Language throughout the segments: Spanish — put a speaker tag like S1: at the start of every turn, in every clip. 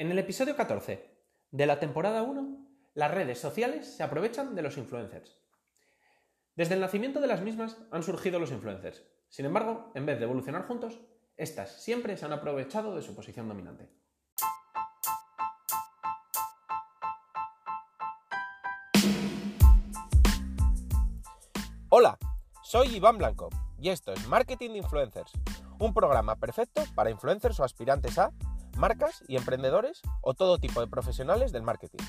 S1: En el episodio 14 de la temporada 1, las redes sociales se aprovechan de los influencers. Desde el nacimiento de las mismas han surgido los influencers. Sin embargo, en vez de evolucionar juntos, estas siempre se han aprovechado de su posición dominante.
S2: Hola, soy Iván Blanco y esto es Marketing de Influencers, un programa perfecto para influencers o aspirantes a marcas y emprendedores o todo tipo de profesionales del marketing.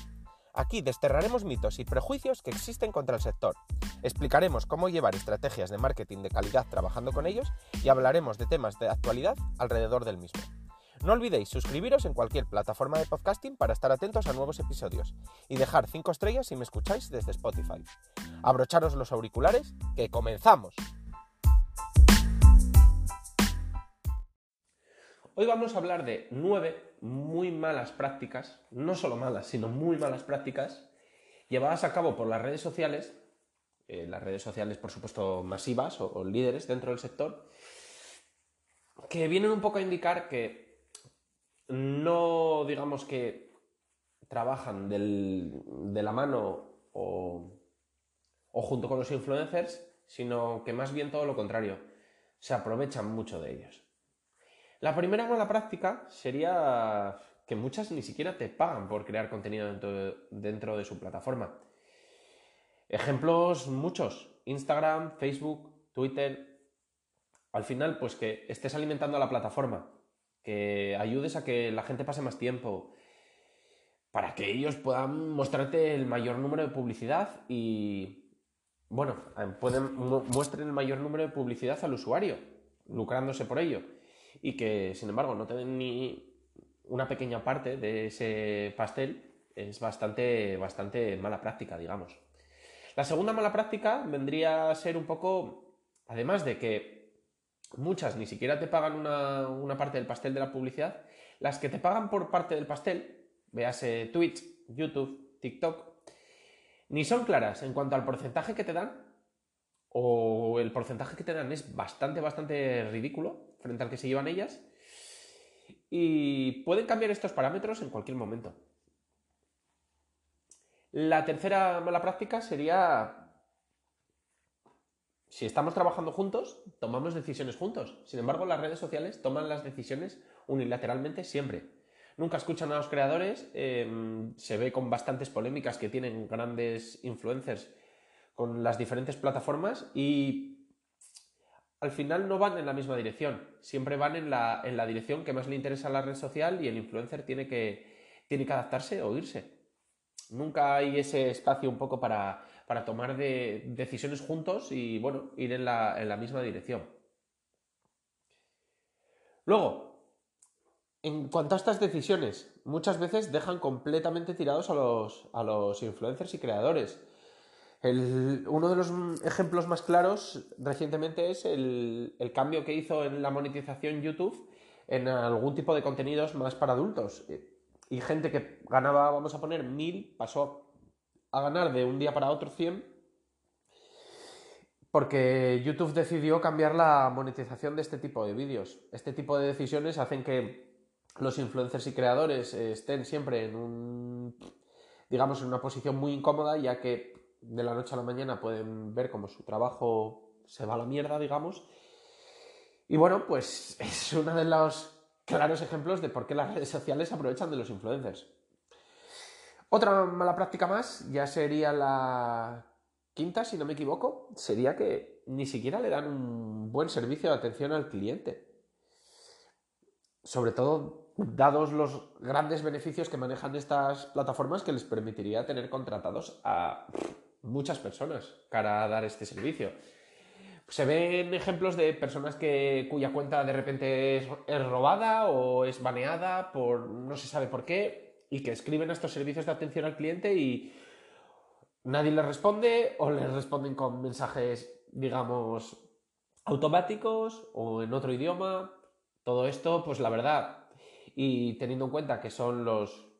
S2: Aquí desterraremos mitos y prejuicios que existen contra el sector. Explicaremos cómo llevar estrategias de marketing de calidad trabajando con ellos y hablaremos de temas de actualidad alrededor del mismo. No olvidéis suscribiros en cualquier plataforma de podcasting para estar atentos a nuevos episodios y dejar 5 estrellas si me escucháis desde Spotify. Abrocharos los auriculares, que comenzamos.
S1: Hoy vamos a hablar de nueve muy malas prácticas, no solo malas, sino muy malas prácticas, llevadas a cabo por las redes sociales, eh, las redes sociales por supuesto masivas o, líderes dentro del sector, que vienen un poco a indicar que no digamos que trabajan de la mano o, o junto con los influencers, sino que más bien todo lo contrario, se aprovechan mucho de ellos. La primera mala práctica sería que muchas ni siquiera te pagan por crear contenido dentro de, su plataforma. Ejemplos muchos. Instagram, Facebook, Twitter. Al final, pues que estés alimentando a la plataforma, que ayudes a que la gente pase más tiempo, para que ellos puedan mostrarte el mayor número de publicidad y, bueno, pueden, mu- muestren el mayor número de publicidad al usuario, lucrándose por ello. Y que, sin embargo, no te den ni una pequeña parte de ese pastel es bastante, bastante mala práctica, digamos. La segunda mala práctica vendría a ser un poco, además de que muchas ni siquiera te pagan una, una parte del pastel de la publicidad, las que te pagan por parte del pastel, véase Twitch, YouTube, TikTok, ni son claras en cuanto al porcentaje que te dan, o el porcentaje que te dan es bastante, bastante ridículo frente al que se llevan ellas, y pueden cambiar estos parámetros en cualquier momento. La tercera mala práctica sería si estamos trabajando juntos, tomamos decisiones juntos. Sin embargo, las redes sociales toman las decisiones unilateralmente siempre. Nunca escuchan a los creadores, eh, se ve con bastantes polémicas que tienen grandes influencers con las diferentes plataformas y al final no van en la misma dirección, siempre van en la, en la dirección que más le interesa a la red social y el influencer tiene que, tiene que adaptarse o irse. Nunca hay ese espacio un poco para, para tomar de- decisiones juntos y, bueno, ir en la, en la misma dirección. Luego, en cuanto a estas decisiones, muchas veces dejan completamente tirados a los, a los influencers y creadores. Uno de los ejemplos más claros recientemente es el, el cambio que hizo en la monetización YouTube en algún tipo de contenidos más para adultos. Y gente que ganaba, vamos a poner, mil, pasó a ganar de un día para otro 100 porque YouTube decidió cambiar la monetización de este tipo de vídeos. Este tipo de decisiones hacen que los influencers y creadores eh, estén siempre en un, digamos, en una posición muy incómoda, ya que de la noche a la mañana pueden ver cómo su trabajo se va a la mierda, digamos. Y bueno, pues es uno de los claros ejemplos de por qué las redes sociales aprovechan de los influencers. Otra mala práctica más, ya sería la quinta, si no me equivoco, sería que ni siquiera le dan un buen servicio de atención al cliente. Sobre todo, dados los grandes beneficios que manejan estas plataformas que les permitiría tener contratados a muchas personas cara a dar este servicio. Se ven ejemplos de personas que, cuya cuenta de repente es, es robada o es baneada por no se sabe por qué y que escriben a estos servicios de atención al cliente y nadie les responde o les responden con mensajes, digamos, automáticos o en otro idioma. Todo esto, pues la verdad, y teniendo en cuenta que son los,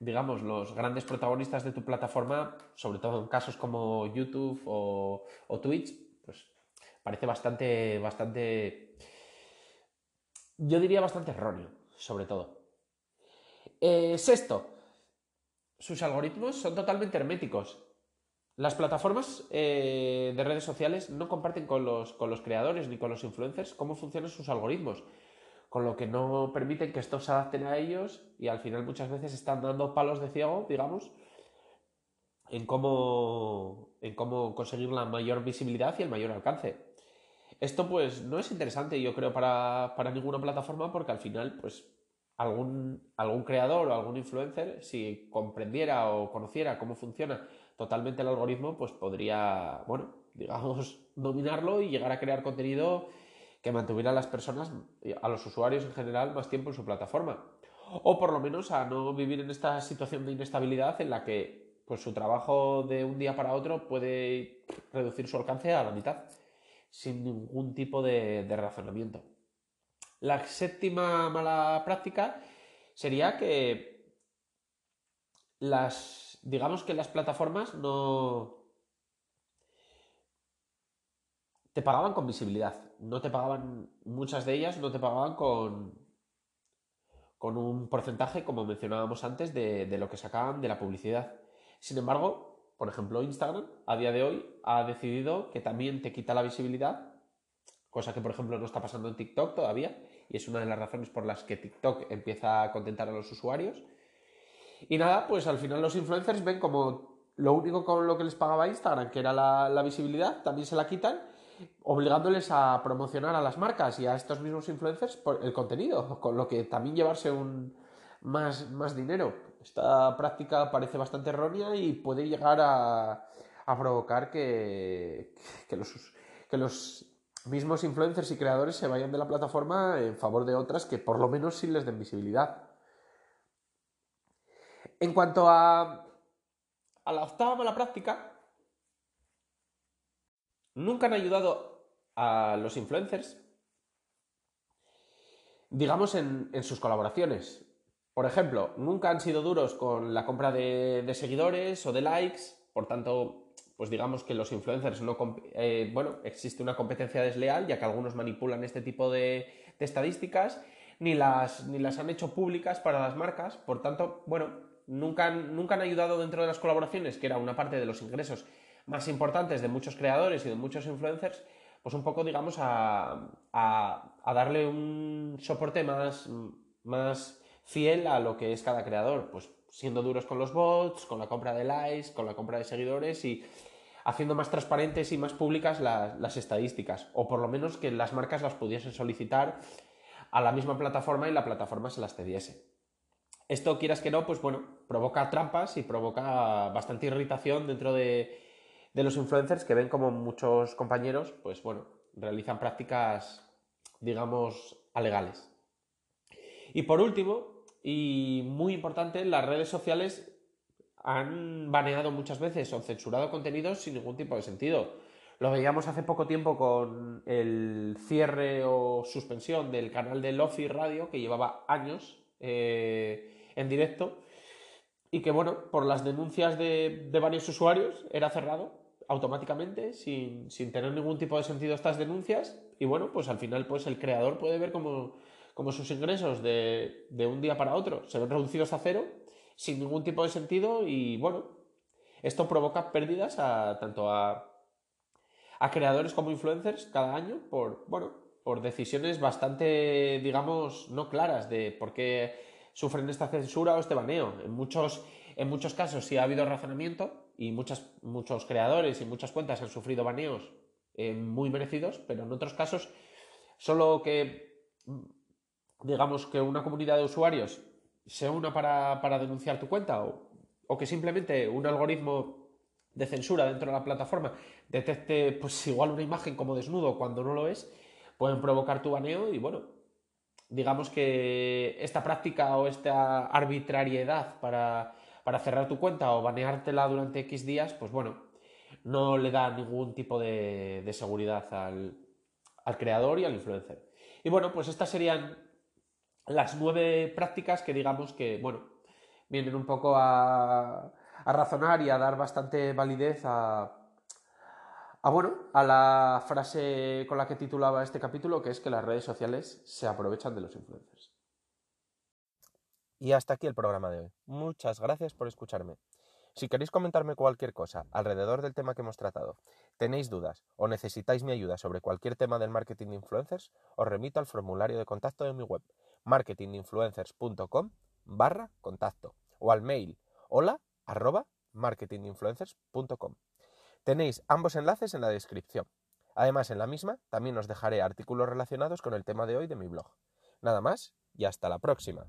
S1: digamos, los grandes protagonistas de tu plataforma, sobre todo en casos como YouTube o, o Twitch, pues parece bastante, bastante, yo diría bastante erróneo, sobre todo. Eh, sexto, sus algoritmos son totalmente herméticos. Las plataformas eh, de redes sociales no comparten con los, con los creadores ni con los influencers cómo funcionan sus algoritmos, con lo que no permiten que estos se adapten a ellos y al final muchas veces están dando palos de ciego, digamos, en cómo, en cómo conseguir la mayor visibilidad y el mayor alcance. Esto pues no es interesante yo creo para, para ninguna plataforma porque al final pues algún, algún creador o algún influencer si comprendiera o conociera cómo funciona totalmente el algoritmo pues podría, bueno, digamos, dominarlo y llegar a crear contenido que mantuviera a las personas, a los usuarios en general, más tiempo en su plataforma. O por lo menos a no vivir en esta situación de inestabilidad en la que pues su trabajo de un día para otro puede reducir su alcance a la mitad, sin ningún tipo de, razonamiento. La séptima mala práctica sería que las, digamos que las plataformas no te pagaban con visibilidad, no te pagaban, muchas de ellas no te pagaban con, con un porcentaje, como mencionábamos antes, de, de lo que sacaban de la publicidad. Sin embargo, por ejemplo, Instagram a día de hoy ha decidido que también te quita la visibilidad, cosa que por ejemplo no está pasando en TikTok todavía, y es una de las razones por las que TikTok empieza a contentar a los usuarios. Y nada, pues al final los influencers ven como lo único con lo que les pagaba Instagram, que era la, visibilidad, también se la quitan, obligándoles a promocionar a las marcas y a estos mismos influencers por el contenido, con lo que también llevarse un, más, más dinero. Esta práctica parece bastante errónea y puede llegar a, provocar que, los, que los mismos influencers y creadores se vayan de la plataforma en favor de otras que por lo menos sí les den visibilidad. En cuanto a, a la octava mala práctica, nunca han ayudado a los influencers, digamos, en, sus colaboraciones. Por ejemplo, nunca han sido duros con la compra de, seguidores o de likes, por tanto, pues digamos que los influencers no... Eh, bueno, existe una competencia desleal, ya que algunos manipulan este tipo de, estadísticas, ni las, ni las han hecho públicas para las marcas, por tanto, bueno, nunca han, nunca han ayudado dentro de las colaboraciones, que era una parte de los ingresos más importantes de muchos creadores y de muchos influencers, pues un poco, digamos, a, a darle un soporte más, más fiel a lo que es cada creador, pues siendo duros con los bots, con la compra de likes, con la compra de seguidores y haciendo más transparentes y más públicas las, estadísticas, o por lo menos que las marcas las pudiesen solicitar a la misma plataforma y la plataforma se las cediese. Esto, quieras que no, pues bueno, provoca trampas y provoca bastante irritación dentro de, de los influencers que ven como muchos compañeros, pues bueno, realizan prácticas, digamos, alegales. Y por último, y muy importante, las redes sociales han baneado muchas veces o censurado contenidos sin ningún tipo de sentido. Lo veíamos hace poco tiempo con el cierre o suspensión del canal de Lofi Radio, que llevaba años eh, en directo, y que, bueno, por las denuncias de, varios usuarios era cerrado automáticamente, sin, sin, tener ningún tipo de sentido estas denuncias, y bueno, pues al final pues el creador puede ver cómo como sus ingresos de, un día para otro se ven reducidos a cero sin ningún tipo de sentido y bueno, esto provoca pérdidas a, tanto a, a creadores como influencers cada año por, bueno, por decisiones bastante, digamos, no claras de por qué sufren esta censura o este baneo. En muchos, en muchos casos sí ha habido razonamiento y muchas, muchos creadores y muchas cuentas han sufrido baneos eh, muy merecidos, pero en otros casos solo que digamos, que una comunidad de usuarios se una para, denunciar tu cuenta o, que simplemente un algoritmo de censura dentro de la plataforma detecte pues igual una imagen como desnudo cuando no lo es, pueden provocar tu baneo y bueno, digamos que esta práctica o esta arbitrariedad para, cerrar tu cuenta o baneártela durante X días, pues bueno, no le da ningún tipo de, seguridad al, al creador y al influencer. Y bueno, pues estas serían las nueve prácticas que digamos que, bueno, vienen un poco a, razonar y a dar bastante validez a, a, bueno, a la frase con la que titulaba este capítulo, que es que las redes sociales se aprovechan de los influencers.
S2: Y hasta aquí el programa de hoy. Muchas gracias por escucharme. Si queréis comentarme cualquier cosa alrededor del tema que hemos tratado, tenéis dudas o necesitáis mi ayuda sobre cualquier tema del marketing de influencers, os remito al formulario de contacto de mi web, marketinginfluencers.com barra contacto o al mail hola arroba marketinginfluencers.com. Tenéis ambos enlaces en la descripción. Además, en la misma también os dejaré artículos relacionados con el tema de hoy de mi blog. Nada más y hasta la próxima.